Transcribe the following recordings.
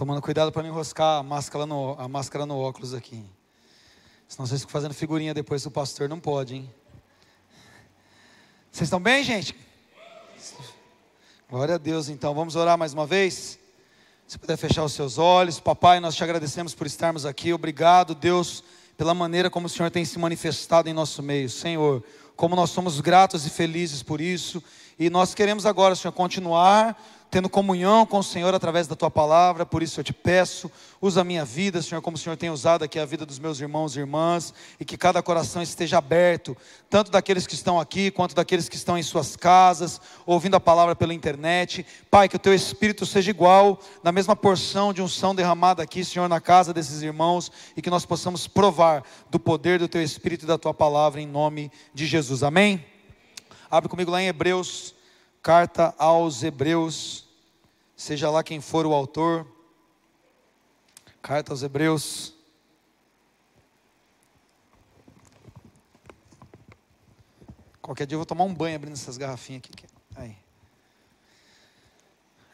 Tomando cuidado para não enroscar a máscara, no, a máscara no óculos aqui. Senão vocês ficam fazendo figurinha depois do pastor, não pode, hein? Vocês estão bem, gente? Glória a Deus, então. Vamos orar mais uma vez? Se puder fechar os seus olhos. Papai, nós te agradecemos por estarmos aqui. Obrigado, Deus, pela maneira como o Senhor tem se manifestado em nosso meio. Senhor, como nós somos gratos e felizes por isso. E nós queremos agora, Senhor, continuar tendo comunhão com o Senhor através da tua palavra, por isso eu te peço, usa a minha vida, Senhor, como o Senhor tem usado aqui a vida dos meus irmãos e irmãs, e que cada coração esteja aberto, tanto daqueles que estão aqui, quanto daqueles que estão em suas casas, ouvindo a palavra pela internet. Pai, que o teu espírito seja igual, na mesma porção de unção derramada aqui, Senhor, na casa desses irmãos, e que nós possamos provar do poder do teu espírito e da tua palavra, em nome de Jesus. Amém? Abre comigo lá em Hebreus Carta aos Hebreus, seja lá quem for o autor. Carta aos Hebreus. Qualquer dia eu vou tomar um banho abrindo essas garrafinhas aqui. Aí.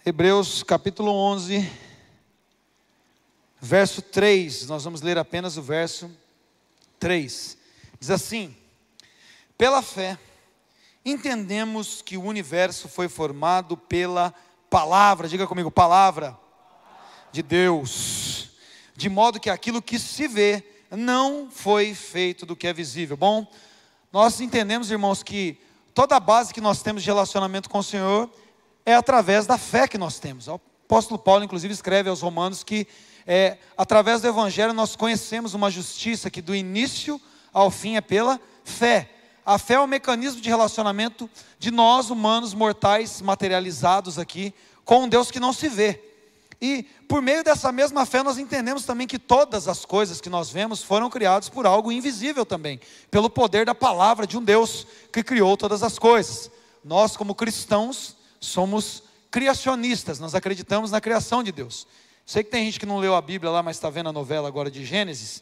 Hebreus capítulo 11, verso 3. Nós vamos ler apenas o verso 3. Diz assim: Pela fé entendemos que o universo foi formado pela palavra, diga comigo, palavra de Deus, de modo que aquilo que se vê não foi feito do que é visível. Bom, nós entendemos, irmãos, que toda a base que nós temos de relacionamento com o Senhor é através da fé que nós temos. O apóstolo Paulo, inclusive, escreve aos Romanos que é, através do Evangelho nós conhecemos uma justiça que do início ao fim é pela fé. A fé é um mecanismo de relacionamento de nós, humanos, mortais, materializados aqui, com um Deus que não se vê. E por meio dessa mesma fé, nós entendemos também que todas as coisas que nós vemos foram criadas por algo invisível também, pelo poder da palavra de um Deus que criou todas as coisas. Nós, como cristãos, somos criacionistas, nós acreditamos na criação de Deus. Sei que tem gente que não leu a Bíblia lá, mas está vendo a novela agora de Gênesis.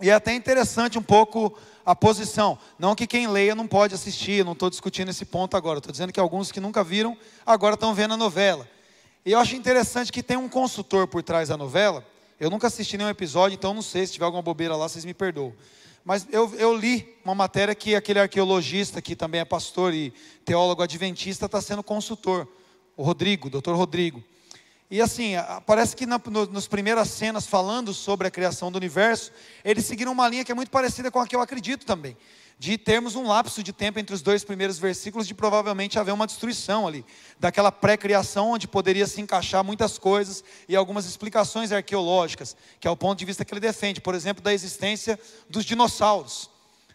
E é até interessante um pouco a posição. Não que quem leia não pode assistir, não estou discutindo esse ponto agora. Estou dizendo que alguns que nunca viram, agora estão vendo a novela. E eu acho interessante que tem um consultor por trás da novela. Eu nunca assisti nenhum episódio, então não sei se tiver alguma bobeira lá, vocês me perdoam. Mas eu, eu li uma matéria que aquele arqueologista, que também é pastor e teólogo adventista, está sendo consultor. O Rodrigo, doutor Rodrigo. E assim, parece que na, no, nas primeiras cenas, falando sobre a criação do universo, eles seguiram uma linha que é muito parecida com a que eu acredito também. De termos um lapso de tempo entre os dois primeiros versículos, de provavelmente haver uma destruição ali, daquela pré-criação, onde poderia se encaixar muitas coisas e algumas explicações arqueológicas, que é o ponto de vista que ele defende, por exemplo, da existência dos dinossauros.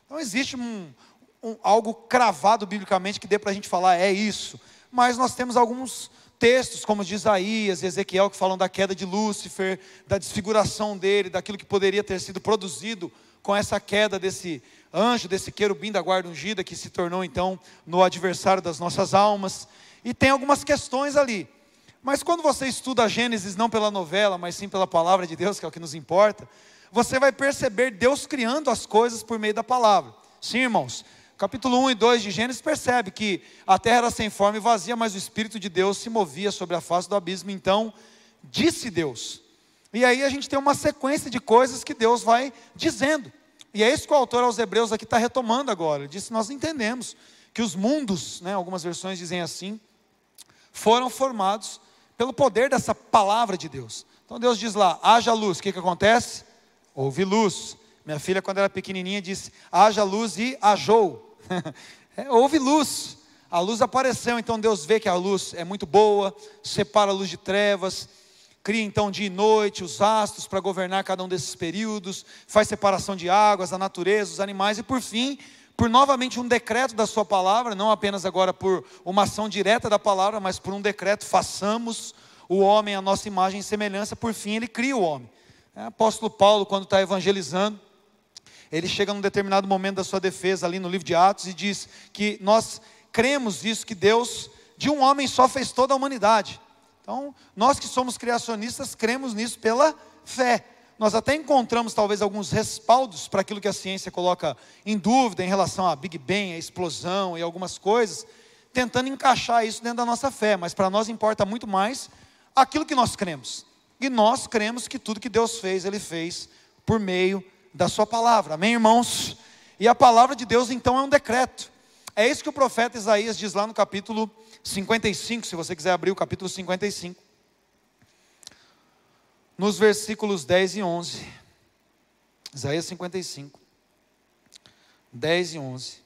Então existe um, um, algo cravado biblicamente que dê para a gente falar, é isso, mas nós temos alguns textos como de Isaías e Ezequiel que falam da queda de Lúcifer, da desfiguração dele, daquilo que poderia ter sido produzido com essa queda desse anjo, desse querubim da guarda ungida que se tornou então no adversário das nossas almas. E tem algumas questões ali. Mas quando você estuda Gênesis não pela novela, mas sim pela palavra de Deus, que é o que nos importa, você vai perceber Deus criando as coisas por meio da palavra. Sim, irmãos, capítulo 1 e 2 de Gênesis percebe que a terra era sem forma e vazia, mas o Espírito de Deus se movia sobre a face do abismo. Então, disse Deus. E aí a gente tem uma sequência de coisas que Deus vai dizendo. E é isso que o autor aos Hebreus aqui está retomando agora. Ele disse: Nós entendemos que os mundos, né, algumas versões dizem assim, foram formados pelo poder dessa palavra de Deus. Então Deus diz lá: haja luz. O que, que acontece? Houve luz. Minha filha, quando era pequenininha, disse: haja luz e ajou. é, houve luz, a luz apareceu, então Deus vê que a luz é muito boa, separa a luz de trevas, cria então dia e noite, os astros para governar cada um desses períodos, faz separação de águas, a natureza, os animais, e por fim, por novamente um decreto da Sua palavra, não apenas agora por uma ação direta da palavra, mas por um decreto, façamos o homem a nossa imagem e semelhança, por fim ele cria o homem. É, apóstolo Paulo, quando está evangelizando, ele chega num determinado momento da sua defesa ali no livro de Atos e diz que nós cremos isso, que Deus de um homem só fez toda a humanidade. Então, nós que somos criacionistas cremos nisso pela fé. Nós até encontramos talvez alguns respaldos para aquilo que a ciência coloca em dúvida em relação a Big Bang, a explosão e algumas coisas, tentando encaixar isso dentro da nossa fé, mas para nós importa muito mais aquilo que nós cremos. E nós cremos que tudo que Deus fez, Ele fez por meio da Sua palavra. Amém, irmãos? E a palavra de Deus então é um decreto. É isso que o profeta Isaías diz lá no capítulo 55, se você quiser abrir o capítulo 55. Nos versículos 10 e 11. Isaías 55, 10 e 11.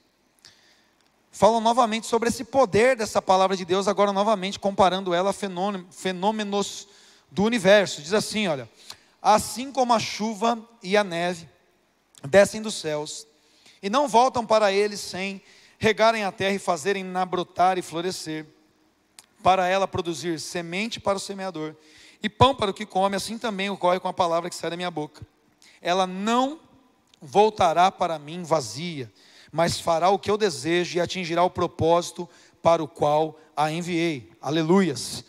Falam novamente sobre esse poder dessa palavra de Deus, agora novamente comparando ela a fenômenos do universo. Diz assim: olha, assim como a chuva e a neve descem dos céus e não voltam para eles sem regarem a terra e fazerem-na brotar e florescer, para ela produzir semente para o semeador e pão para o que come, assim também ocorre com a palavra que sai da minha boca. Ela não voltará para mim vazia, mas fará o que eu desejo e atingirá o propósito para o qual a enviei. Aleluias.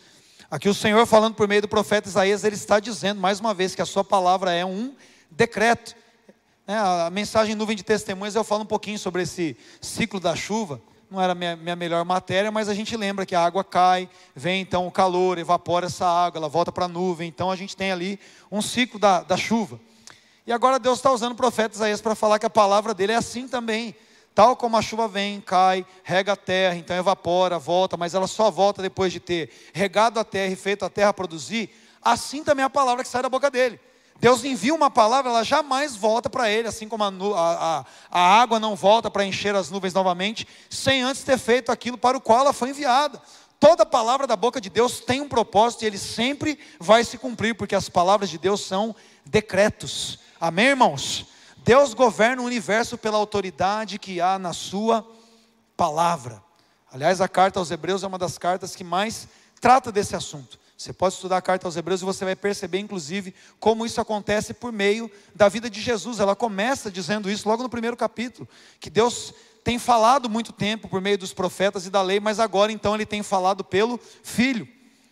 Aqui o Senhor falando por meio do profeta Isaías, ele está dizendo mais uma vez que a sua palavra é um decreto. É, a mensagem nuvem de testemunhas, eu falo um pouquinho sobre esse ciclo da chuva. Não era minha, minha melhor matéria, mas a gente lembra que a água cai, vem então o calor, evapora essa água, ela volta para a nuvem. Então a gente tem ali um ciclo da, da chuva. E agora Deus está usando o profeta Isaías para falar que a palavra dele é assim também. Tal como a chuva vem, cai, rega a terra, então evapora, volta, mas ela só volta depois de ter regado a terra e feito a terra produzir, assim também é a palavra que sai da boca dele. Deus envia uma palavra, ela jamais volta para ele, assim como a, a, a água não volta para encher as nuvens novamente, sem antes ter feito aquilo para o qual ela foi enviada. Toda palavra da boca de Deus tem um propósito e ele sempre vai se cumprir, porque as palavras de Deus são decretos. Amém, irmãos? Deus governa o universo pela autoridade que há na Sua palavra. Aliás, a carta aos Hebreus é uma das cartas que mais trata desse assunto. Você pode estudar a carta aos Hebreus e você vai perceber, inclusive, como isso acontece por meio da vida de Jesus. Ela começa dizendo isso logo no primeiro capítulo, que Deus tem falado muito tempo por meio dos profetas e da lei, mas agora então ele tem falado pelo Filho.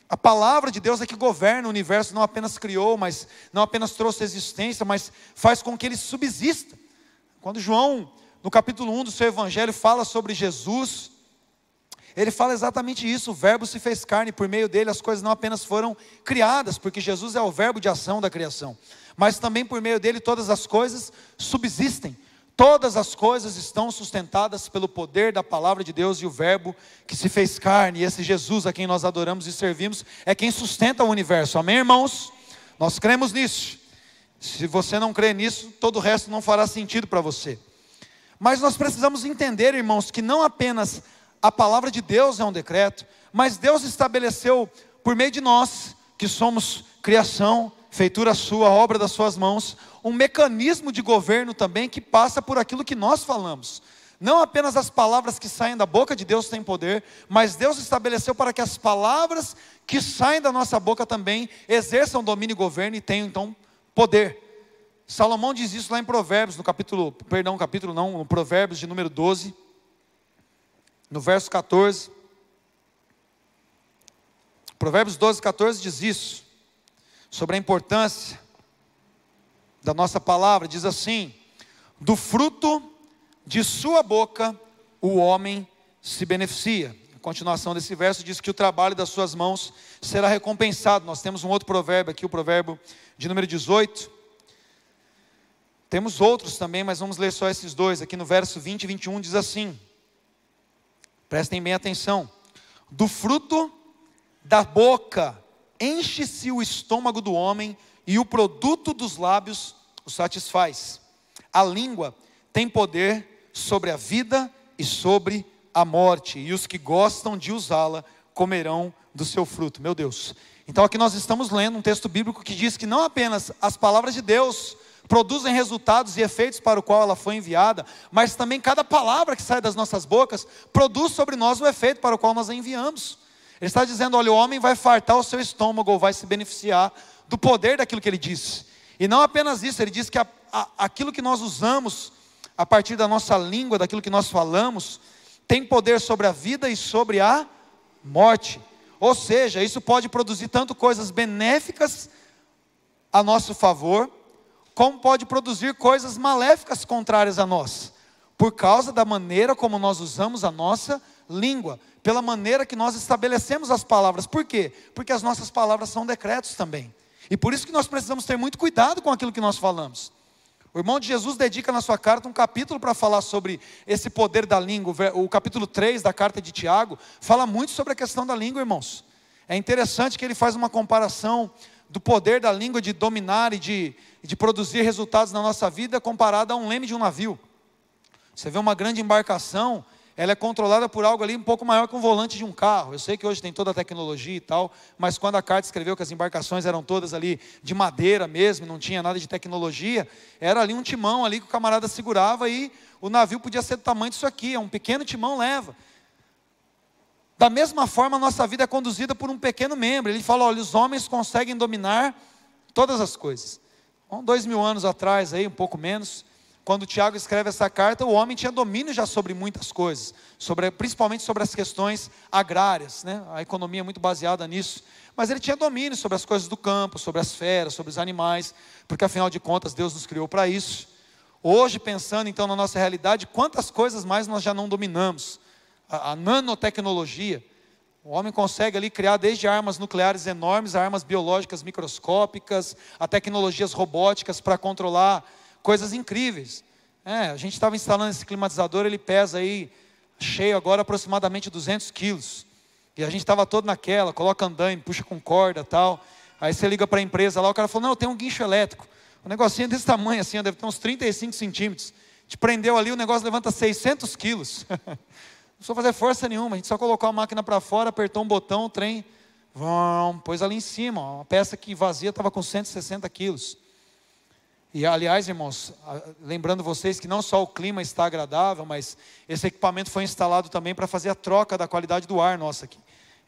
A palavra de Deus é que governa o universo, não apenas criou, mas não apenas trouxe existência, mas faz com que ele subsista. Quando João, no capítulo 1 do seu evangelho, fala sobre Jesus, ele fala exatamente isso: o Verbo se fez carne, por meio dele as coisas não apenas foram criadas, porque Jesus é o Verbo de ação da criação, mas também por meio dele todas as coisas subsistem. Todas as coisas estão sustentadas pelo poder da palavra de Deus e o Verbo que se fez carne, e esse Jesus a quem nós adoramos e servimos é quem sustenta o universo. Amém, irmãos? Nós cremos nisso. Se você não crê nisso, todo o resto não fará sentido para você. Mas nós precisamos entender, irmãos, que não apenas a palavra de Deus é um decreto, mas Deus estabeleceu por meio de nós, que somos criação, feitura sua, obra das suas mãos, um mecanismo de governo também que passa por aquilo que nós falamos. Não apenas as palavras que saem da boca de Deus têm poder, mas Deus estabeleceu para que as palavras que saem da nossa boca também exerçam domínio e governo e tenham então poder. Salomão diz isso lá em Provérbios, no capítulo, perdão, capítulo não, no Provérbios de número 12 no verso 14. Provérbios 12, 14 diz isso, sobre a importância da nossa palavra, diz assim: do fruto de sua boca o homem se beneficia. A continuação desse verso diz que o trabalho das suas mãos será recompensado. Nós temos um outro provérbio aqui, o provérbio de número 18. Temos outros também, mas vamos ler só esses dois. Aqui no verso 20 e 21 diz assim: Prestem bem atenção. Do fruto da boca enche-se o estômago do homem e o produto dos lábios o satisfaz. A língua tem poder sobre a vida e sobre a morte, e os que gostam de usá-la comerão do seu fruto. Meu Deus. Então aqui nós estamos lendo um texto bíblico que diz que não apenas as palavras de Deus produzem resultados e efeitos para o qual ela foi enviada, mas também cada palavra que sai das nossas bocas produz sobre nós o efeito para o qual nós a enviamos. Ele está dizendo: olha, o homem vai fartar o seu estômago ou vai se beneficiar do poder daquilo que ele disse. E não apenas isso, ele diz que a, a, aquilo que nós usamos a partir da nossa língua, daquilo que nós falamos, tem poder sobre a vida e sobre a morte. Ou seja, isso pode produzir tanto coisas benéficas a nosso favor, como pode produzir coisas maléficas contrárias a nós, por causa da maneira como nós usamos a nossa língua, pela maneira que nós estabelecemos as palavras. Por quê? Porque as nossas palavras são decretos também. E por isso que nós precisamos ter muito cuidado com aquilo que nós falamos. O irmão de Jesus dedica na sua carta um capítulo para falar sobre esse poder da língua. O capítulo 3 da carta de Tiago fala muito sobre a questão da língua, irmãos. É interessante que ele faz uma comparação do poder da língua de dominar e de, de produzir resultados na nossa vida comparado a um leme de um navio. Você vê uma grande embarcação, ela é controlada por algo ali um pouco maior que um volante de um carro. Eu sei que hoje tem toda a tecnologia e tal, mas quando a carta escreveu que as embarcações eram todas ali de madeira mesmo, não tinha nada de tecnologia, era ali um timão ali que o camarada segurava e o navio podia ser do tamanho disso aqui, é um pequeno timão leva. Da mesma forma, a nossa vida é conduzida por um pequeno membro. Ele fala: olha, os homens conseguem dominar todas as coisas. Há dois mil anos atrás, aí, um pouco menos, quando Tiago escreve essa carta, o homem tinha domínio já sobre muitas coisas, sobre, principalmente sobre as questões agrárias, né? a economia é muito baseada nisso. Mas ele tinha domínio sobre as coisas do campo, sobre as feras, sobre os animais, porque afinal de contas Deus nos criou para isso. Hoje, pensando então na nossa realidade, quantas coisas mais nós já não dominamos? A, a nanotecnologia, o homem consegue ali criar desde armas nucleares enormes, armas biológicas microscópicas, a tecnologias robóticas para controlar coisas incríveis. É, a gente estava instalando esse climatizador, ele pesa aí, cheio agora, aproximadamente 200 quilos. E a gente estava todo naquela, coloca andaime, puxa com corda tal. Aí você liga para a empresa lá, o cara falou, não, tem um guincho elétrico. Um negocinho desse tamanho assim, deve ter uns 35 centímetros. Te prendeu ali, o negócio levanta 600 quilos. não precisa fazer força nenhuma, a gente só colocou a máquina para fora, apertou um botão, o trem, vão, pôs ali em cima. Uma peça que vazia estava com 160 quilos. E aliás, irmãos, lembrando vocês que não só o clima está agradável, mas esse equipamento foi instalado também para fazer a troca da qualidade do ar nosso aqui.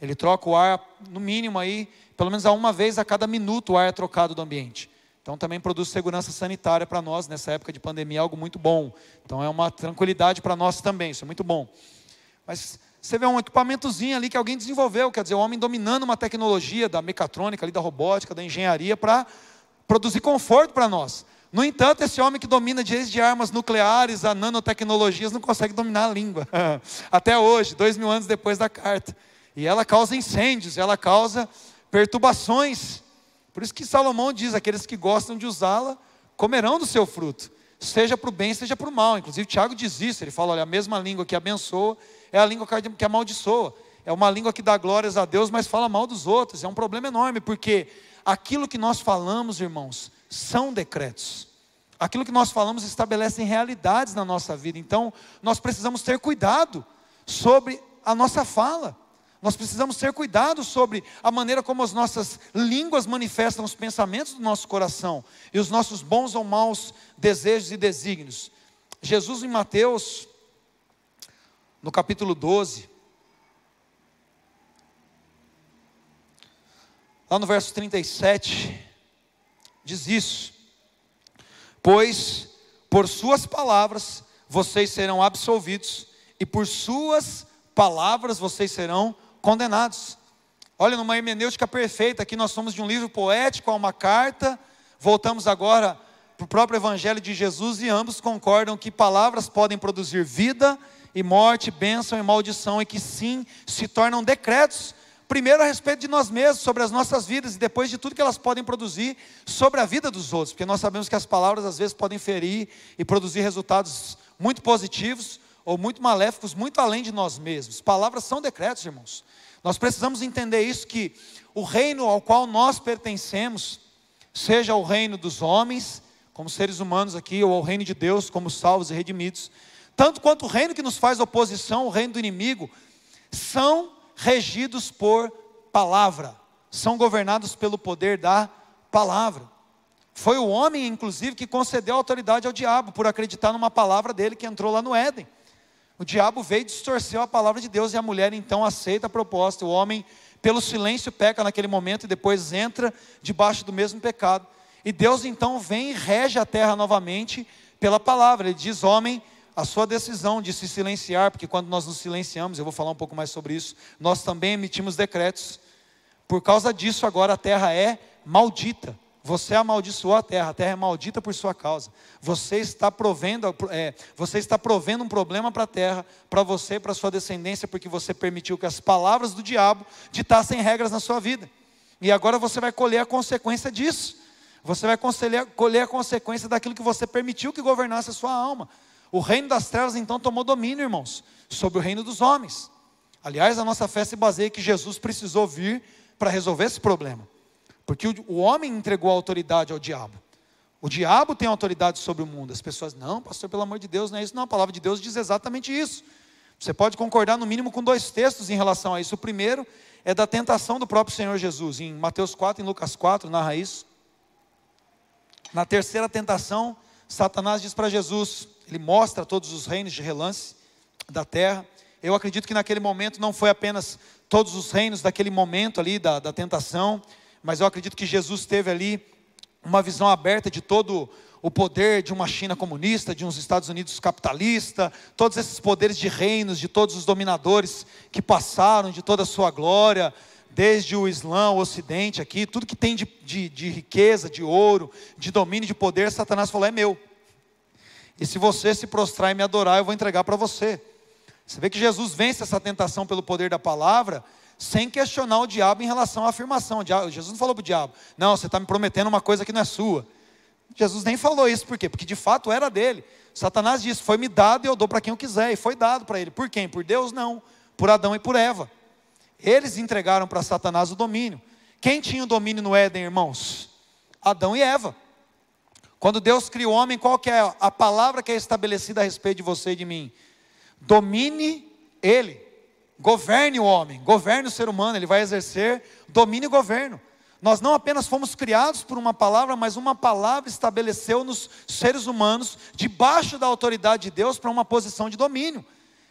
Ele troca o ar, no mínimo aí, pelo menos uma vez a cada minuto o ar é trocado do ambiente. Então também produz segurança sanitária para nós nessa época de pandemia, algo muito bom. Então é uma tranquilidade para nós também, isso é muito bom. Mas você vê um equipamentozinho ali que alguém desenvolveu, quer dizer, o homem dominando uma tecnologia da mecatrônica, ali, da robótica, da engenharia, para produzir conforto para nós. No entanto, esse homem que domina desde armas nucleares a nanotecnologias não consegue dominar a língua. Até hoje, dois mil anos depois da carta. E ela causa incêndios, ela causa perturbações. Por isso que Salomão diz: aqueles que gostam de usá-la comerão do seu fruto, seja para o bem, seja para o mal. Inclusive, Tiago diz isso: ele fala, olha, a mesma língua que abençoa é a língua que amaldiçoa. É uma língua que dá glórias a Deus, mas fala mal dos outros. É um problema enorme, porque aquilo que nós falamos, irmãos, são decretos. Aquilo que nós falamos estabelece realidades na nossa vida. Então, nós precisamos ter cuidado sobre a nossa fala. Nós precisamos ter cuidado sobre a maneira como as nossas línguas manifestam os pensamentos do nosso coração e os nossos bons ou maus desejos e desígnios. Jesus, em Mateus, no capítulo 12, lá no verso 37, diz isso: Pois por suas palavras vocês serão absolvidos, e por suas palavras vocês serão condenados. Olha, numa hermenêutica perfeita, aqui nós somos de um livro poético a uma carta, voltamos agora para o próprio Evangelho de Jesus e ambos concordam que palavras podem produzir vida e morte, bênção e maldição, e que sim se tornam decretos Primeiro a respeito de nós mesmos, sobre as nossas vidas, e depois de tudo que elas podem produzir sobre a vida dos outros, porque nós sabemos que as palavras às vezes podem ferir e produzir resultados muito positivos ou muito maléficos, muito além de nós mesmos. Palavras são decretos, irmãos. Nós precisamos entender isso que o reino ao qual nós pertencemos, seja o reino dos homens, como seres humanos aqui, ou o reino de Deus, como salvos e redimidos, tanto quanto o reino que nos faz oposição, o reino do inimigo, são regidos por palavra, são governados pelo poder da palavra. Foi o homem, inclusive, que concedeu autoridade ao diabo por acreditar numa palavra dele que entrou lá no Éden. O diabo veio e distorceu a palavra de Deus e a mulher então aceita a proposta. O homem, pelo silêncio, peca naquele momento e depois entra debaixo do mesmo pecado. E Deus então vem e rege a terra novamente pela palavra. Ele diz: Homem, a sua decisão de se silenciar, porque quando nós nos silenciamos, eu vou falar um pouco mais sobre isso, nós também emitimos decretos. Por causa disso, agora a terra é maldita. Você amaldiçoou a terra, a terra é maldita por sua causa. Você está provendo, é, você está provendo um problema para a terra, para você, para sua descendência, porque você permitiu que as palavras do diabo ditassem regras na sua vida. E agora você vai colher a consequência disso. Você vai colher a consequência daquilo que você permitiu que governasse a sua alma. O reino das trevas então tomou domínio, irmãos, sobre o reino dos homens. Aliás, a nossa fé se baseia que Jesus precisou vir para resolver esse problema. Porque o homem entregou a autoridade ao diabo. O diabo tem autoridade sobre o mundo. As pessoas, não, pastor, pelo amor de Deus, não é isso. Não, a palavra de Deus diz exatamente isso. Você pode concordar no mínimo com dois textos em relação a isso. O primeiro é da tentação do próprio Senhor Jesus. Em Mateus 4 em Lucas 4, narra isso. Na terceira tentação, Satanás diz para Jesus, ele mostra todos os reinos de relance da terra. Eu acredito que naquele momento não foi apenas todos os reinos daquele momento ali da, da tentação, mas eu acredito que Jesus teve ali uma visão aberta de todo o poder de uma China comunista, de uns Estados Unidos capitalista, todos esses poderes de reinos, de todos os dominadores que passaram, de toda a sua glória, desde o Islã, o Ocidente aqui, tudo que tem de, de, de riqueza, de ouro, de domínio, de poder, Satanás falou: é meu. E se você se prostrar e me adorar, eu vou entregar para você. Você vê que Jesus vence essa tentação pelo poder da palavra, sem questionar o diabo em relação à afirmação. Jesus não falou para o diabo, não, você está me prometendo uma coisa que não é sua. Jesus nem falou isso, por quê? Porque de fato era dele. Satanás disse: Foi-me dado e eu dou para quem eu quiser. E foi dado para ele. Por quem? Por Deus? Não. Por Adão e por Eva. Eles entregaram para Satanás o domínio. Quem tinha o domínio no Éden, irmãos? Adão e Eva. Quando Deus cria o homem, qual que é a palavra que é estabelecida a respeito de você e de mim? Domine ele. Governe o homem, governe o ser humano, ele vai exercer domínio e governo. Nós não apenas fomos criados por uma palavra, mas uma palavra estabeleceu nos seres humanos, debaixo da autoridade de Deus, para uma posição de domínio.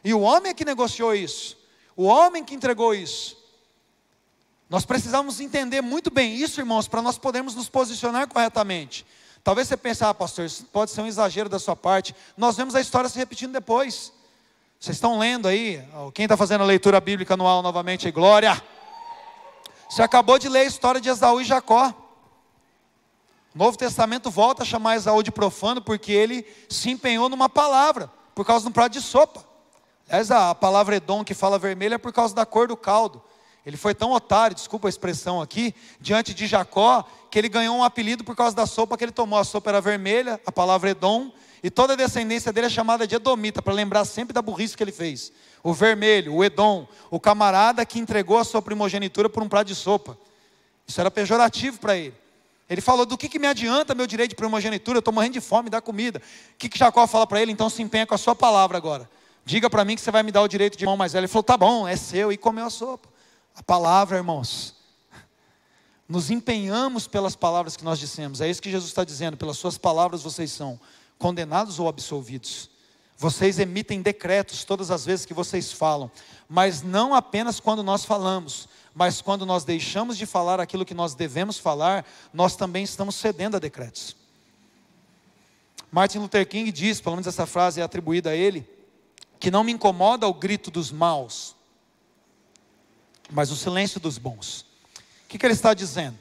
E o homem é que negociou isso, o homem que entregou isso. Nós precisamos entender muito bem isso, irmãos, para nós podermos nos posicionar corretamente. Talvez você pense, ah, pastor, isso pode ser um exagero da sua parte. Nós vemos a história se repetindo depois. Vocês estão lendo aí? Quem está fazendo a leitura bíblica anual novamente? Glória! Você acabou de ler a história de Esaú e Jacó. O Novo Testamento volta a chamar Esaú de profano porque ele se empenhou numa palavra, por causa de um prato de sopa. Aliás, a palavra Edom que fala vermelho é por causa da cor do caldo. Ele foi tão otário, desculpa a expressão aqui, diante de Jacó, que ele ganhou um apelido por causa da sopa que ele tomou. A sopa era vermelha, a palavra Edom, e toda a descendência dele é chamada de Edomita, para lembrar sempre da burrice que ele fez. O vermelho, o Edom, o camarada que entregou a sua primogenitura por um prato de sopa. Isso era pejorativo para ele. Ele falou: Do que, que me adianta meu direito de primogenitura? Eu estou morrendo de fome, dá comida. O que, que Jacó fala para ele? Então se empenha com a sua palavra agora. Diga para mim que você vai me dar o direito de irmão mais velho. Ele falou: Tá bom, é seu. E comeu a sopa. A palavra, irmãos. Nos empenhamos pelas palavras que nós dissemos. É isso que Jesus está dizendo. Pelas suas palavras vocês são condenados ou absolvidos. Vocês emitem decretos todas as vezes que vocês falam, mas não apenas quando nós falamos, mas quando nós deixamos de falar aquilo que nós devemos falar, nós também estamos cedendo a decretos. Martin Luther King diz, pelo menos essa frase é atribuída a ele, que não me incomoda o grito dos maus, mas o silêncio dos bons. O que, que ele está dizendo?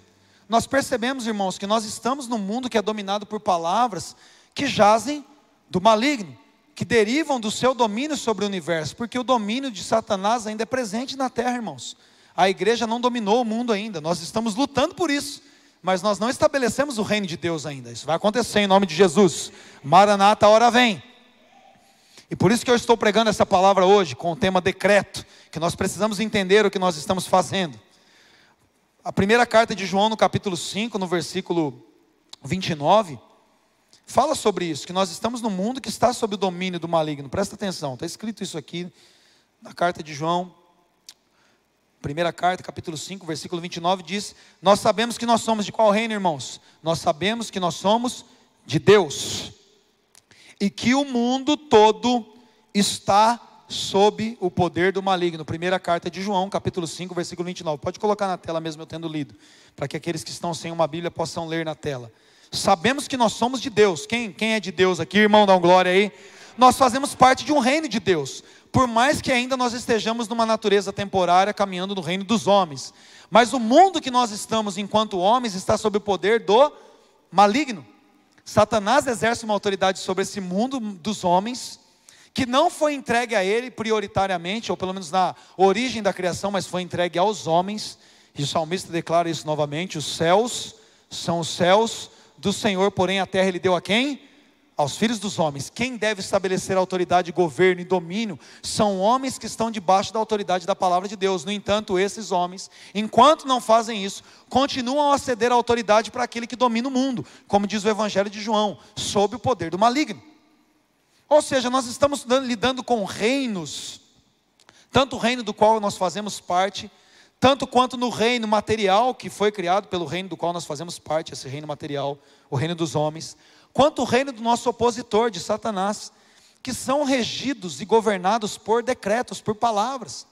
Nós percebemos, irmãos, que nós estamos num mundo que é dominado por palavras que jazem do maligno, que derivam do seu domínio sobre o universo, porque o domínio de Satanás ainda é presente na terra, irmãos. A igreja não dominou o mundo ainda, nós estamos lutando por isso, mas nós não estabelecemos o reino de Deus ainda. Isso vai acontecer em nome de Jesus. Maranata, a hora vem. E por isso que eu estou pregando essa palavra hoje, com o tema decreto, que nós precisamos entender o que nós estamos fazendo. A primeira carta de João, no capítulo 5, no versículo 29, fala sobre isso, que nós estamos num mundo que está sob o domínio do maligno. Presta atenção, está escrito isso aqui na carta de João, primeira carta, capítulo 5, versículo 29, diz: Nós sabemos que nós somos de qual reino, irmãos? Nós sabemos que nós somos de Deus, e que o mundo todo está sob o poder do maligno. Primeira carta de João, capítulo 5, versículo 29. Pode colocar na tela mesmo eu tendo lido, para que aqueles que estão sem uma Bíblia possam ler na tela. Sabemos que nós somos de Deus. Quem, quem é de Deus aqui, irmão, dá um glória aí. Nós fazemos parte de um reino de Deus. Por mais que ainda nós estejamos numa natureza temporária, caminhando no reino dos homens. Mas o mundo que nós estamos enquanto homens está sob o poder do maligno. Satanás exerce uma autoridade sobre esse mundo dos homens, que não foi entregue a ele prioritariamente, ou pelo menos na origem da criação, mas foi entregue aos homens E o salmista declara isso novamente: os céus são os céus do Senhor, porém a terra ele deu a quem? Aos filhos dos homens. Quem deve estabelecer autoridade, governo e domínio são homens que estão debaixo da autoridade da palavra de Deus. No entanto, esses homens, enquanto não fazem isso, continuam a ceder a autoridade para aquele que domina o mundo, como diz o Evangelho de João, sob o poder do maligno. Ou seja, nós estamos lidando com reinos, tanto o reino do qual nós fazemos parte, tanto quanto no reino material que foi criado pelo reino do qual nós fazemos parte, esse reino material, o reino dos homens, quanto o reino do nosso opositor, de Satanás, que são regidos e governados por decretos, por palavras.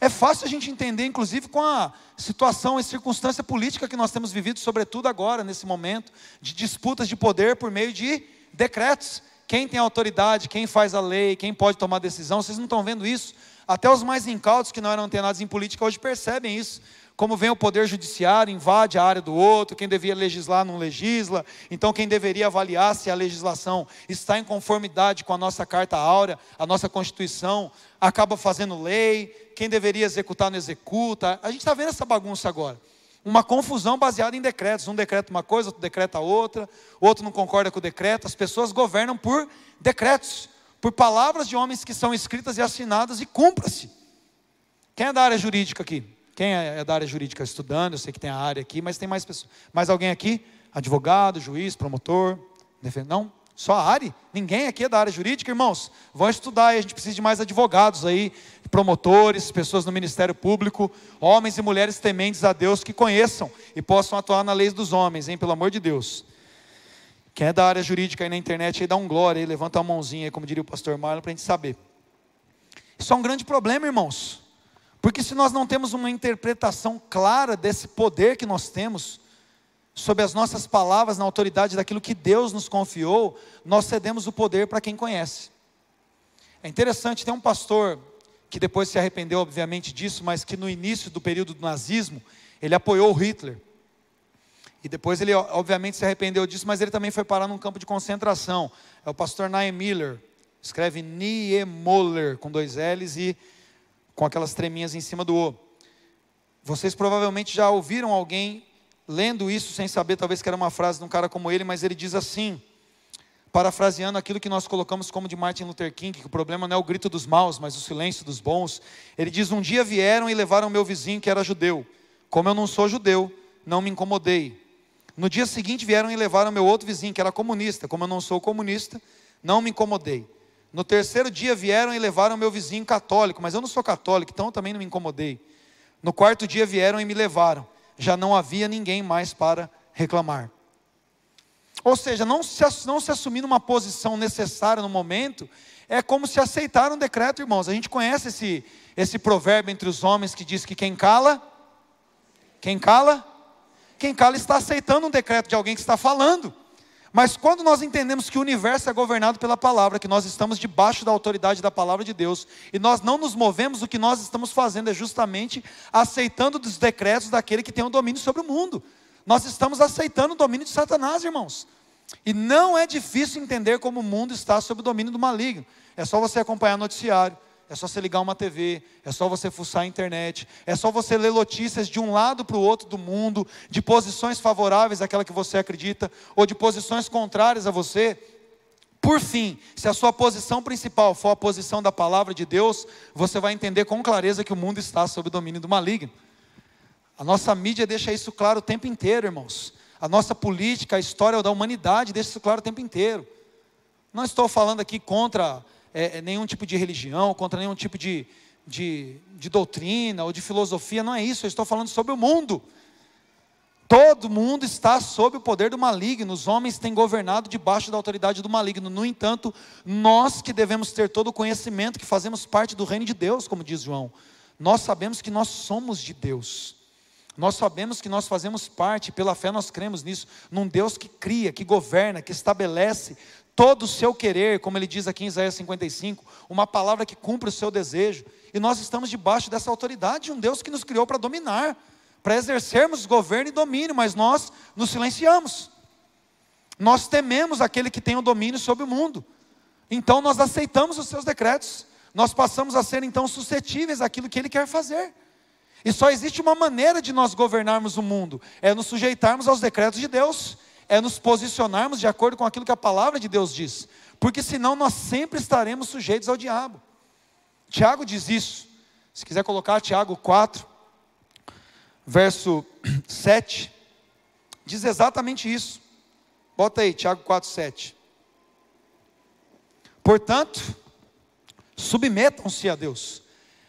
É fácil a gente entender, inclusive, com a situação e circunstância política que nós temos vivido, sobretudo agora, nesse momento, de disputas de poder por meio de decretos. Quem tem autoridade, quem faz a lei, quem pode tomar decisão, vocês não estão vendo isso? Até os mais incautos que não eram antenados em política hoje percebem isso. Como vem o poder judiciário, invade a área do outro, quem devia legislar não legisla. Então, quem deveria avaliar se a legislação está em conformidade com a nossa Carta Áurea, a nossa Constituição, acaba fazendo lei. Quem deveria executar não executa. A gente está vendo essa bagunça agora uma confusão baseada em decretos. Um decreta uma coisa, outro decreta outra, outro não concorda com o decreto. As pessoas governam por decretos por palavras de homens que são escritas e assinadas e cumpra-se. Quem é da área jurídica aqui? Quem é da área jurídica estudando? Eu sei que tem a área aqui, mas tem mais pessoas. Mais alguém aqui? Advogado, juiz, promotor? Não? Só a área? Ninguém aqui é da área jurídica, irmãos? Vão estudar aí, a gente precisa de mais advogados aí, promotores, pessoas no Ministério Público, homens e mulheres tementes a Deus que conheçam e possam atuar na lei dos homens, hein? Pelo amor de Deus. Quem é da área jurídica aí na internet, aí dá um glória, aí, levanta a mãozinha, como diria o pastor Marlon, para a gente saber. Isso é um grande problema, irmãos. Porque se nós não temos uma interpretação clara desse poder que nós temos, sobre as nossas palavras, na autoridade daquilo que Deus nos confiou, nós cedemos o poder para quem conhece. É interessante, tem um pastor que depois se arrependeu, obviamente, disso, mas que no início do período do nazismo, ele apoiou Hitler. E depois ele, obviamente, se arrependeu disso, mas ele também foi parar num campo de concentração. É o pastor Nae Miller. Escreve Niemoller, com dois L's e com aquelas treminhas em cima do O. Vocês provavelmente já ouviram alguém lendo isso sem saber, talvez que era uma frase de um cara como ele, mas ele diz assim, parafraseando aquilo que nós colocamos como de Martin Luther King, que o problema não é o grito dos maus, mas o silêncio dos bons. Ele diz: Um dia vieram e levaram meu vizinho que era judeu. Como eu não sou judeu, não me incomodei. No dia seguinte vieram e levaram meu outro vizinho, que era comunista. Como eu não sou comunista, não me incomodei. No terceiro dia vieram e levaram meu vizinho católico, mas eu não sou católico, então também não me incomodei. No quarto dia vieram e me levaram. Já não havia ninguém mais para reclamar. Ou seja, não se, não se assumir numa posição necessária no momento, é como se aceitar um decreto, irmãos. A gente conhece esse, esse provérbio entre os homens que diz que quem cala, quem cala, quem cala está aceitando um decreto de alguém que está falando. Mas quando nós entendemos que o universo é governado pela palavra, que nós estamos debaixo da autoridade da palavra de Deus, e nós não nos movemos, o que nós estamos fazendo é justamente aceitando os decretos daquele que tem o domínio sobre o mundo. Nós estamos aceitando o domínio de Satanás, irmãos. E não é difícil entender como o mundo está sob o domínio do maligno. É só você acompanhar o noticiário, é só você ligar uma TV, é só você fuçar a internet, é só você ler notícias de um lado para o outro do mundo, de posições favoráveis àquela que você acredita, ou de posições contrárias a você. Por fim, se a sua posição principal for a posição da palavra de Deus, você vai entender com clareza que o mundo está sob o domínio do maligno. A nossa mídia deixa isso claro o tempo inteiro, irmãos. A nossa política, a história da humanidade deixa isso claro o tempo inteiro. Não estou falando aqui contra é, é, nenhum tipo de religião, contra nenhum tipo de, de, de doutrina ou de filosofia, não é isso, eu estou falando sobre o mundo. Todo mundo está sob o poder do maligno, os homens têm governado debaixo da autoridade do maligno. No entanto, nós que devemos ter todo o conhecimento, que fazemos parte do reino de Deus, como diz João, nós sabemos que nós somos de Deus. Nós sabemos que nós fazemos parte, pela fé nós cremos nisso, num Deus que cria, que governa, que estabelece todo o seu querer, como ele diz aqui em Isaías 55, uma palavra que cumpre o seu desejo. E nós estamos debaixo dessa autoridade de um Deus que nos criou para dominar, para exercermos governo e domínio, mas nós nos silenciamos. Nós tememos aquele que tem o domínio sobre o mundo. Então nós aceitamos os seus decretos. Nós passamos a ser então suscetíveis àquilo que ele quer fazer. E só existe uma maneira de nós governarmos o mundo: é nos sujeitarmos aos decretos de Deus, é nos posicionarmos de acordo com aquilo que a palavra de Deus diz, porque senão nós sempre estaremos sujeitos ao diabo. Tiago diz isso. Se quiser colocar Tiago 4, verso 7, diz exatamente isso. Bota aí, Tiago 4, 7. Portanto, submetam-se a Deus,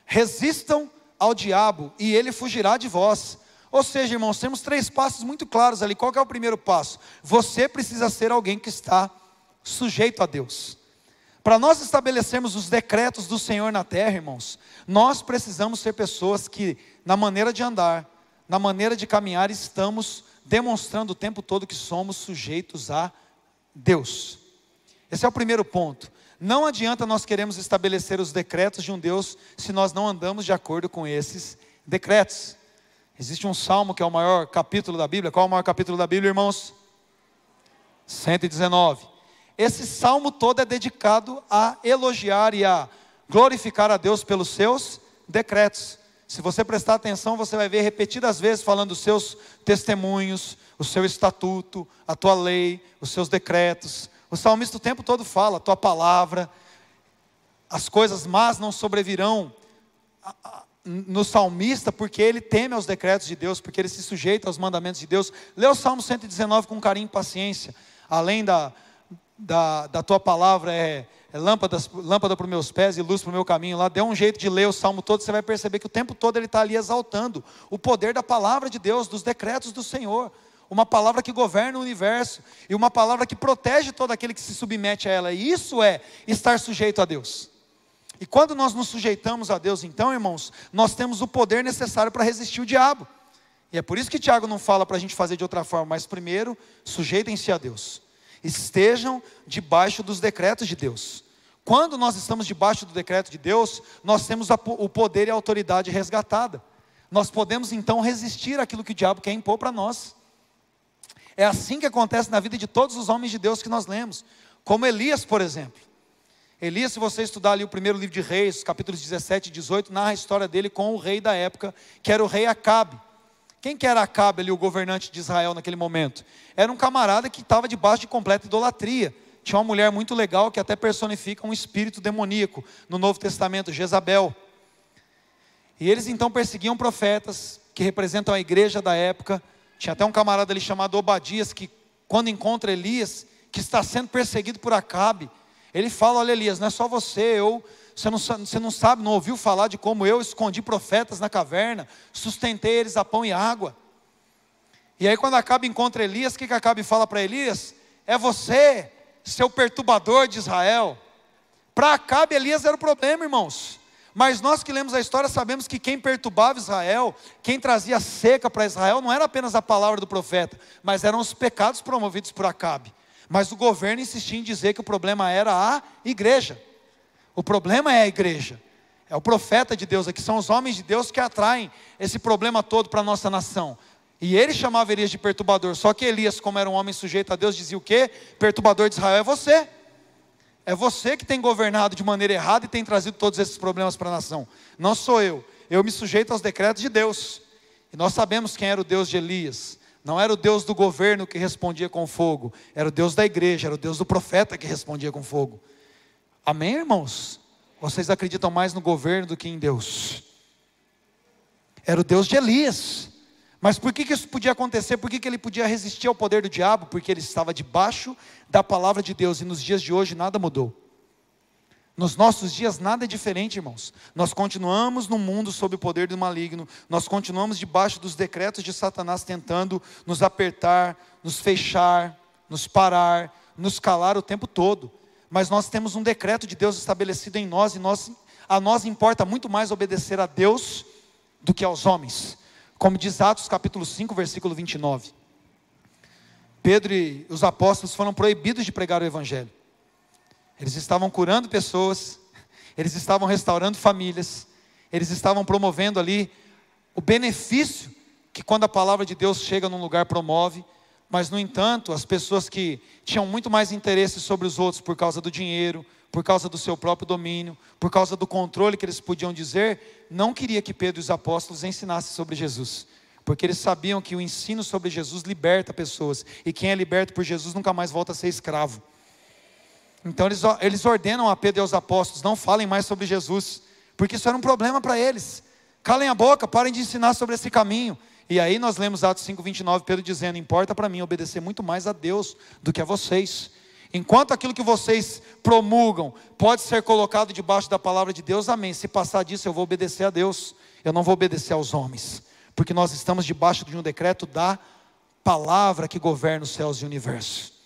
resistam ao diabo e ele fugirá de vós. Ou seja, irmãos, temos três passos muito claros ali. Qual é o primeiro passo? Você precisa ser alguém que está sujeito a Deus. Para nós estabelecermos os decretos do Senhor na terra, irmãos, nós precisamos ser pessoas que, na maneira de andar, na maneira de caminhar, estamos demonstrando o tempo todo que somos sujeitos a Deus. Esse é o primeiro ponto. Não adianta nós queremos estabelecer os decretos de um Deus se nós não andamos de acordo com esses decretos. Existe um salmo que é o maior capítulo da Bíblia. Qual é o maior capítulo da Bíblia, irmãos? 119. Esse salmo todo é dedicado a elogiar e a glorificar a Deus pelos seus decretos. Se você prestar atenção, você vai ver repetidas vezes falando dos seus testemunhos, o seu estatuto, a tua lei, os seus decretos, o salmista o tempo todo fala: a tua palavra, as coisas más não sobrevirão no salmista, porque ele teme aos decretos de Deus, porque ele se sujeita aos mandamentos de Deus. Lê o Salmo 119 com carinho e paciência. Além da, da, da tua palavra, é, é lâmpada, para os meus pés e luz para o meu caminho. Lá, dê um jeito de ler o salmo todo, você vai perceber que o tempo todo ele está ali exaltando o poder da palavra de Deus, dos decretos do Senhor uma palavra que governa o universo e uma palavra que protege todo aquele que se submete a ela. E isso é estar sujeito a Deus. E quando nós nos sujeitamos a Deus, então, irmãos, nós temos o poder necessário para resistir o diabo. E é por isso que Tiago não fala para a gente fazer de outra forma, mas primeiro, sujeitem-se a Deus. Estejam debaixo dos decretos de Deus. Quando nós estamos debaixo do decreto de Deus, nós temos o poder e a autoridade resgatada. Nós podemos então resistir àquilo que o diabo quer impor para nós. É assim que acontece na vida de todos os homens de Deus que nós lemos, como Elias, por exemplo. Elias, se você estudar ali o primeiro livro de Reis, capítulos 17 e 18, narra a história dele com o rei da época, que era o rei Acabe. Quem que era Acabe ali, o governante de Israel naquele momento? Era um camarada que estava debaixo de completa idolatria. Tinha uma mulher muito legal que até personifica um espírito demoníaco no Novo Testamento, Jezabel. E eles então perseguiam profetas que representam a igreja da época, tinha até um camarada ali chamado Obadias, que quando encontra Elias, que está sendo perseguido por Acabe, ele fala: Olha, Elias, não é só você, eu, você não, você não sabe, não ouviu falar de como eu escondi profetas na caverna, sustentei eles a pão e água. E aí, quando Acabe encontra Elias, o que, que Acabe fala para Elias? É você, seu perturbador de Israel. Para Acabe, Elias era o problema, irmãos. Mas nós que lemos a história sabemos que quem perturbava Israel, quem trazia seca para Israel, não era apenas a palavra do profeta, mas eram os pecados promovidos por Acabe. Mas o governo insistia em dizer que o problema era a igreja. O problema é a igreja. É o profeta de Deus aqui, são os homens de Deus que atraem esse problema todo para a nossa nação. E ele chamava Elias de perturbador, só que Elias, como era um homem sujeito a Deus, dizia o quê? Perturbador de Israel é você. É você que tem governado de maneira errada e tem trazido todos esses problemas para a nação. Não sou eu. Eu me sujeito aos decretos de Deus. E nós sabemos quem era o Deus de Elias. Não era o Deus do governo que respondia com fogo, era o Deus da igreja, era o Deus do profeta que respondia com fogo. Amém, irmãos? Vocês acreditam mais no governo do que em Deus? Era o Deus de Elias. Mas por que, que isso podia acontecer? Por que, que ele podia resistir ao poder do diabo? Porque ele estava debaixo da palavra de Deus, e nos dias de hoje nada mudou. Nos nossos dias nada é diferente, irmãos. Nós continuamos no mundo sob o poder do maligno, nós continuamos debaixo dos decretos de Satanás tentando nos apertar, nos fechar, nos parar, nos calar o tempo todo. Mas nós temos um decreto de Deus estabelecido em nós e nós, a nós importa muito mais obedecer a Deus do que aos homens como diz Atos capítulo 5, versículo 29. Pedro e os apóstolos foram proibidos de pregar o evangelho. Eles estavam curando pessoas, eles estavam restaurando famílias, eles estavam promovendo ali o benefício que quando a palavra de Deus chega num lugar promove, mas no entanto, as pessoas que tinham muito mais interesse sobre os outros por causa do dinheiro, por causa do seu próprio domínio, por causa do controle que eles podiam dizer, não queria que Pedro e os apóstolos ensinassem sobre Jesus, porque eles sabiam que o ensino sobre Jesus liberta pessoas, e quem é liberto por Jesus nunca mais volta a ser escravo. Então eles, eles ordenam a Pedro e aos apóstolos: não falem mais sobre Jesus, porque isso era um problema para eles. Calem a boca, parem de ensinar sobre esse caminho. E aí nós lemos Atos 5,29, Pedro dizendo: Importa para mim obedecer muito mais a Deus do que a vocês. Enquanto aquilo que vocês promulgam pode ser colocado debaixo da palavra de Deus, amém. Se passar disso, eu vou obedecer a Deus, eu não vou obedecer aos homens, porque nós estamos debaixo de um decreto da palavra que governa os céus e o universo.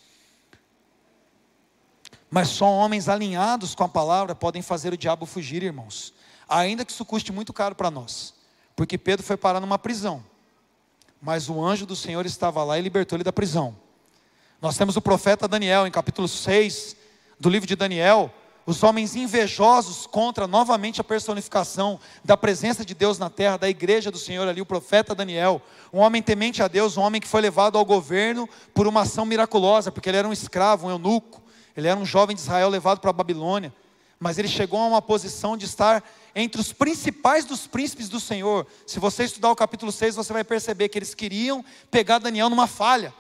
Mas só homens alinhados com a palavra podem fazer o diabo fugir, irmãos, ainda que isso custe muito caro para nós, porque Pedro foi parar numa prisão. Mas o anjo do Senhor estava lá e libertou ele da prisão. Nós temos o profeta Daniel, em capítulo 6 do livro de Daniel, os homens invejosos contra novamente a personificação da presença de Deus na terra, da igreja do Senhor ali, o profeta Daniel, um homem temente a Deus, um homem que foi levado ao governo por uma ação miraculosa, porque ele era um escravo, um eunuco, ele era um jovem de Israel levado para a Babilônia, mas ele chegou a uma posição de estar entre os principais dos príncipes do Senhor. Se você estudar o capítulo 6, você vai perceber que eles queriam pegar Daniel numa falha.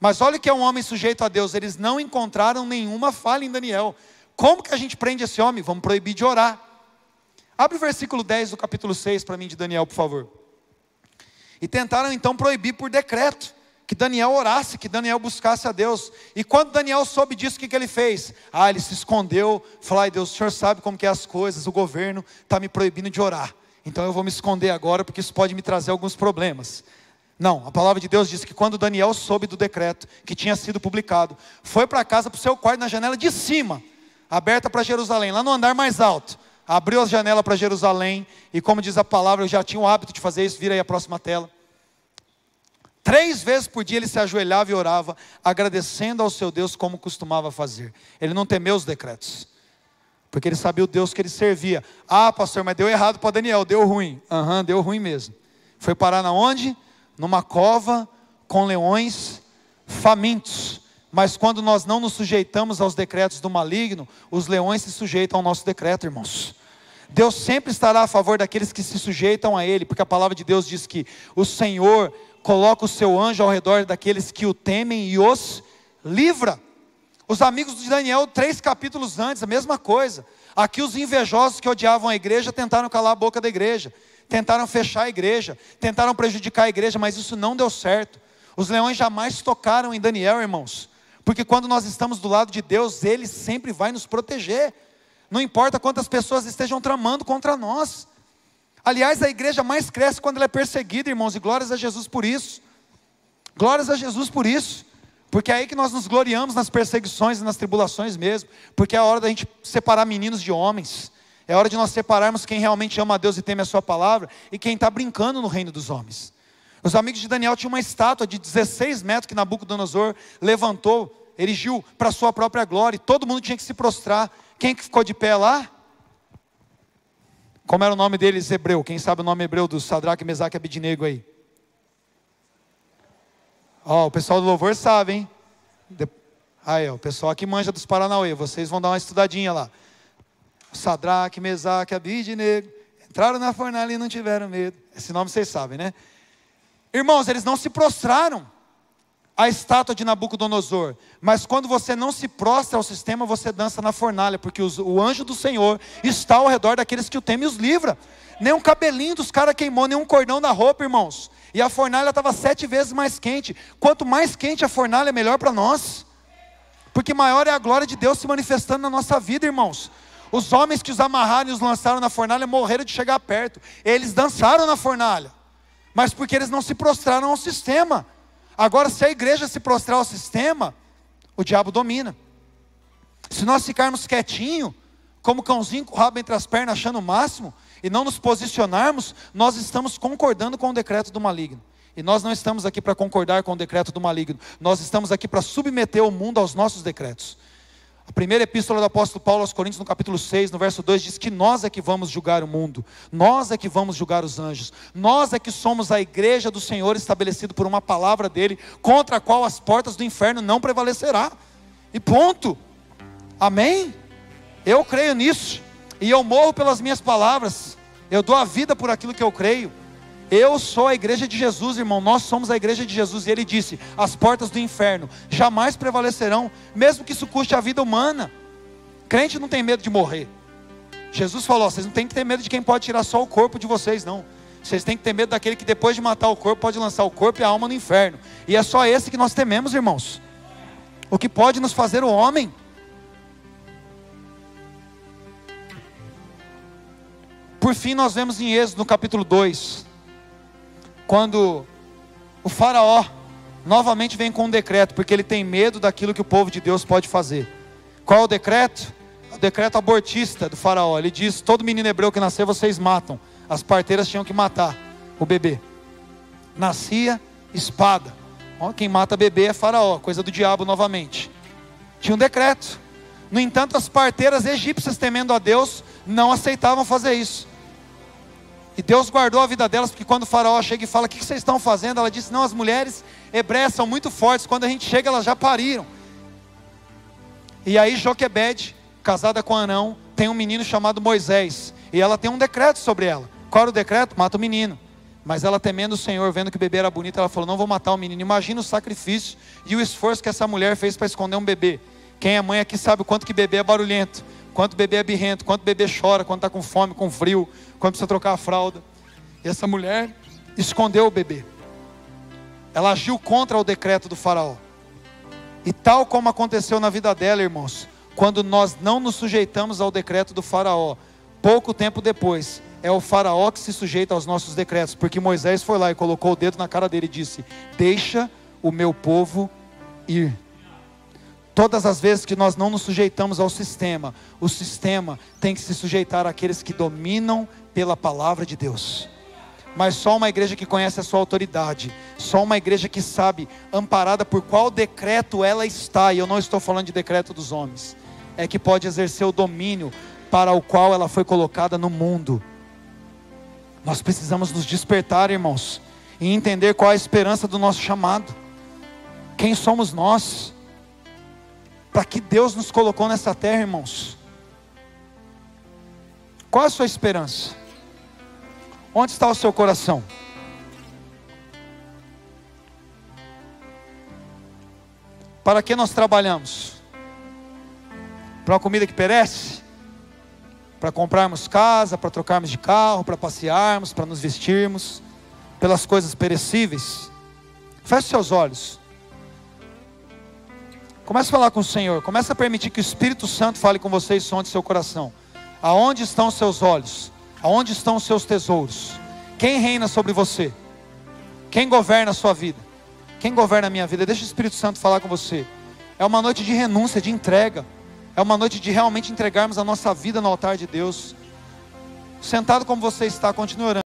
Mas olha que é um homem sujeito a Deus, eles não encontraram nenhuma falha em Daniel. Como que a gente prende esse homem? Vamos proibir de orar. Abre o versículo 10 do capítulo 6 para mim de Daniel, por favor. E tentaram então proibir por decreto que Daniel orasse, que Daniel buscasse a Deus. E quando Daniel soube disso, o que, que ele fez? Ah, ele se escondeu, falou: ai Deus, o senhor sabe como que é as coisas, o governo está me proibindo de orar. Então eu vou me esconder agora, porque isso pode me trazer alguns problemas. Não, a palavra de Deus diz que quando Daniel soube do decreto que tinha sido publicado, foi para casa, para o seu quarto, na janela de cima, aberta para Jerusalém, lá no andar mais alto, abriu a janela para Jerusalém, e como diz a palavra, eu já tinha o hábito de fazer isso, vira aí a próxima tela. Três vezes por dia ele se ajoelhava e orava, agradecendo ao seu Deus como costumava fazer. Ele não temeu os decretos, porque ele sabia o Deus que ele servia. Ah, pastor, mas deu errado para Daniel, deu ruim. Aham, uhum, deu ruim mesmo. Foi parar na onde? Numa cova com leões famintos. Mas quando nós não nos sujeitamos aos decretos do maligno, os leões se sujeitam ao nosso decreto, irmãos. Deus sempre estará a favor daqueles que se sujeitam a Ele, porque a palavra de Deus diz que o Senhor coloca o seu anjo ao redor daqueles que o temem e os livra. Os amigos de Daniel, três capítulos antes, a mesma coisa. Aqui os invejosos que odiavam a igreja tentaram calar a boca da igreja, tentaram fechar a igreja, tentaram prejudicar a igreja, mas isso não deu certo. Os leões jamais tocaram em Daniel, irmãos, porque quando nós estamos do lado de Deus, Ele sempre vai nos proteger. Não importa quantas pessoas estejam tramando contra nós. Aliás, a igreja mais cresce quando ela é perseguida, irmãos, e glórias a Jesus por isso. Glórias a Jesus por isso. Porque é aí que nós nos gloriamos nas perseguições e nas tribulações mesmo. Porque é a hora da gente separar meninos de homens. É hora de nós separarmos quem realmente ama a Deus e teme a Sua palavra e quem está brincando no reino dos homens. Os amigos de Daniel tinham uma estátua de 16 metros que Nabucodonosor levantou, erigiu para a sua própria glória. E todo mundo tinha que se prostrar. Quem que ficou de pé lá? Como era o nome deles hebreu? Quem sabe o nome hebreu do Sadraque, Mesaque e Abidinego aí? Ó, oh, o pessoal do louvor sabe, hein? De... Aí, ó, o pessoal aqui manja dos Paranauê, vocês vão dar uma estudadinha lá. Sadraque, Mesaque, Abidinego, entraram na fornalha e não tiveram medo. Esse nome vocês sabem, né? Irmãos, eles não se prostraram a estátua de Nabucodonosor. Mas quando você não se prostra ao sistema, você dança na fornalha, porque os, o anjo do Senhor está ao redor daqueles que o temem e os livra. Nem um cabelinho dos caras queimou, nem um cordão na roupa, irmãos. E a fornalha estava sete vezes mais quente. Quanto mais quente a fornalha, melhor para nós. Porque maior é a glória de Deus se manifestando na nossa vida, irmãos. Os homens que os amarraram e os lançaram na fornalha morreram de chegar perto. Eles dançaram na fornalha, mas porque eles não se prostraram ao sistema. Agora, se a igreja se prostrar ao sistema, o diabo domina. Se nós ficarmos quietinho, como cãozinho com o rabo entre as pernas, achando o máximo, e não nos posicionarmos, nós estamos concordando com o decreto do maligno. E nós não estamos aqui para concordar com o decreto do maligno, nós estamos aqui para submeter o mundo aos nossos decretos. A primeira epístola do apóstolo Paulo aos Coríntios, no capítulo 6, no verso 2, diz que nós é que vamos julgar o mundo, nós é que vamos julgar os anjos, nós é que somos a igreja do Senhor estabelecido por uma palavra dele, contra a qual as portas do inferno não prevalecerá. E ponto. Amém? Eu creio nisso. E eu morro pelas minhas palavras. Eu dou a vida por aquilo que eu creio. Eu sou a igreja de Jesus, irmão. Nós somos a igreja de Jesus. E ele disse: as portas do inferno jamais prevalecerão, mesmo que isso custe a vida humana. Crente não tem medo de morrer. Jesus falou: vocês não têm que ter medo de quem pode tirar só o corpo de vocês, não. Vocês têm que ter medo daquele que depois de matar o corpo pode lançar o corpo e a alma no inferno. E é só esse que nós tememos, irmãos. O que pode nos fazer o homem. Por fim, nós vemos em Êxodo no capítulo 2, quando o Faraó novamente vem com um decreto, porque ele tem medo daquilo que o povo de Deus pode fazer. Qual é o decreto? O decreto abortista do Faraó. Ele diz: todo menino hebreu que nascer vocês matam. As parteiras tinham que matar o bebê. Nascia espada. Quem mata bebê é Faraó, coisa do diabo novamente. Tinha um decreto. No entanto, as parteiras egípcias, temendo a Deus, não aceitavam fazer isso. E Deus guardou a vida delas, porque quando o faraó chega e fala: O que vocês estão fazendo? Ela disse: Não, as mulheres hebreias são muito fortes, quando a gente chega, elas já pariram. E aí Joquebed, casada com Anão, tem um menino chamado Moisés. E ela tem um decreto sobre ela. Qual era o decreto? Mata o menino. Mas ela temendo o Senhor, vendo que o bebê era bonito, ela falou: Não vou matar o menino. Imagina o sacrifício e o esforço que essa mulher fez para esconder um bebê. Quem é mãe aqui sabe o quanto que bebê é barulhento, quanto bebê é birrento, quanto bebê chora, quando está com fome, com frio, quando precisa trocar a fralda. E essa mulher escondeu o bebê. Ela agiu contra o decreto do faraó. E tal como aconteceu na vida dela, irmãos, quando nós não nos sujeitamos ao decreto do faraó, pouco tempo depois, é o faraó que se sujeita aos nossos decretos, porque Moisés foi lá e colocou o dedo na cara dele e disse: "Deixa o meu povo ir". Todas as vezes que nós não nos sujeitamos ao sistema, o sistema tem que se sujeitar àqueles que dominam pela palavra de Deus. Mas só uma igreja que conhece a sua autoridade, só uma igreja que sabe, amparada por qual decreto ela está, e eu não estou falando de decreto dos homens, é que pode exercer o domínio para o qual ela foi colocada no mundo. Nós precisamos nos despertar, irmãos, e entender qual a esperança do nosso chamado. Quem somos nós? Para que Deus nos colocou nessa terra, irmãos. Qual a sua esperança? Onde está o seu coração? Para que nós trabalhamos? Para uma comida que perece? Para comprarmos casa, para trocarmos de carro, para passearmos, para nos vestirmos, pelas coisas perecíveis? Feche seus olhos. Comece a falar com o Senhor. Comece a permitir que o Espírito Santo fale com você e sonde seu coração. Aonde estão os seus olhos? Aonde estão os seus tesouros? Quem reina sobre você? Quem governa a sua vida? Quem governa a minha vida? Deixa o Espírito Santo falar com você. É uma noite de renúncia, de entrega. É uma noite de realmente entregarmos a nossa vida no altar de Deus. Sentado como você está, continue orando.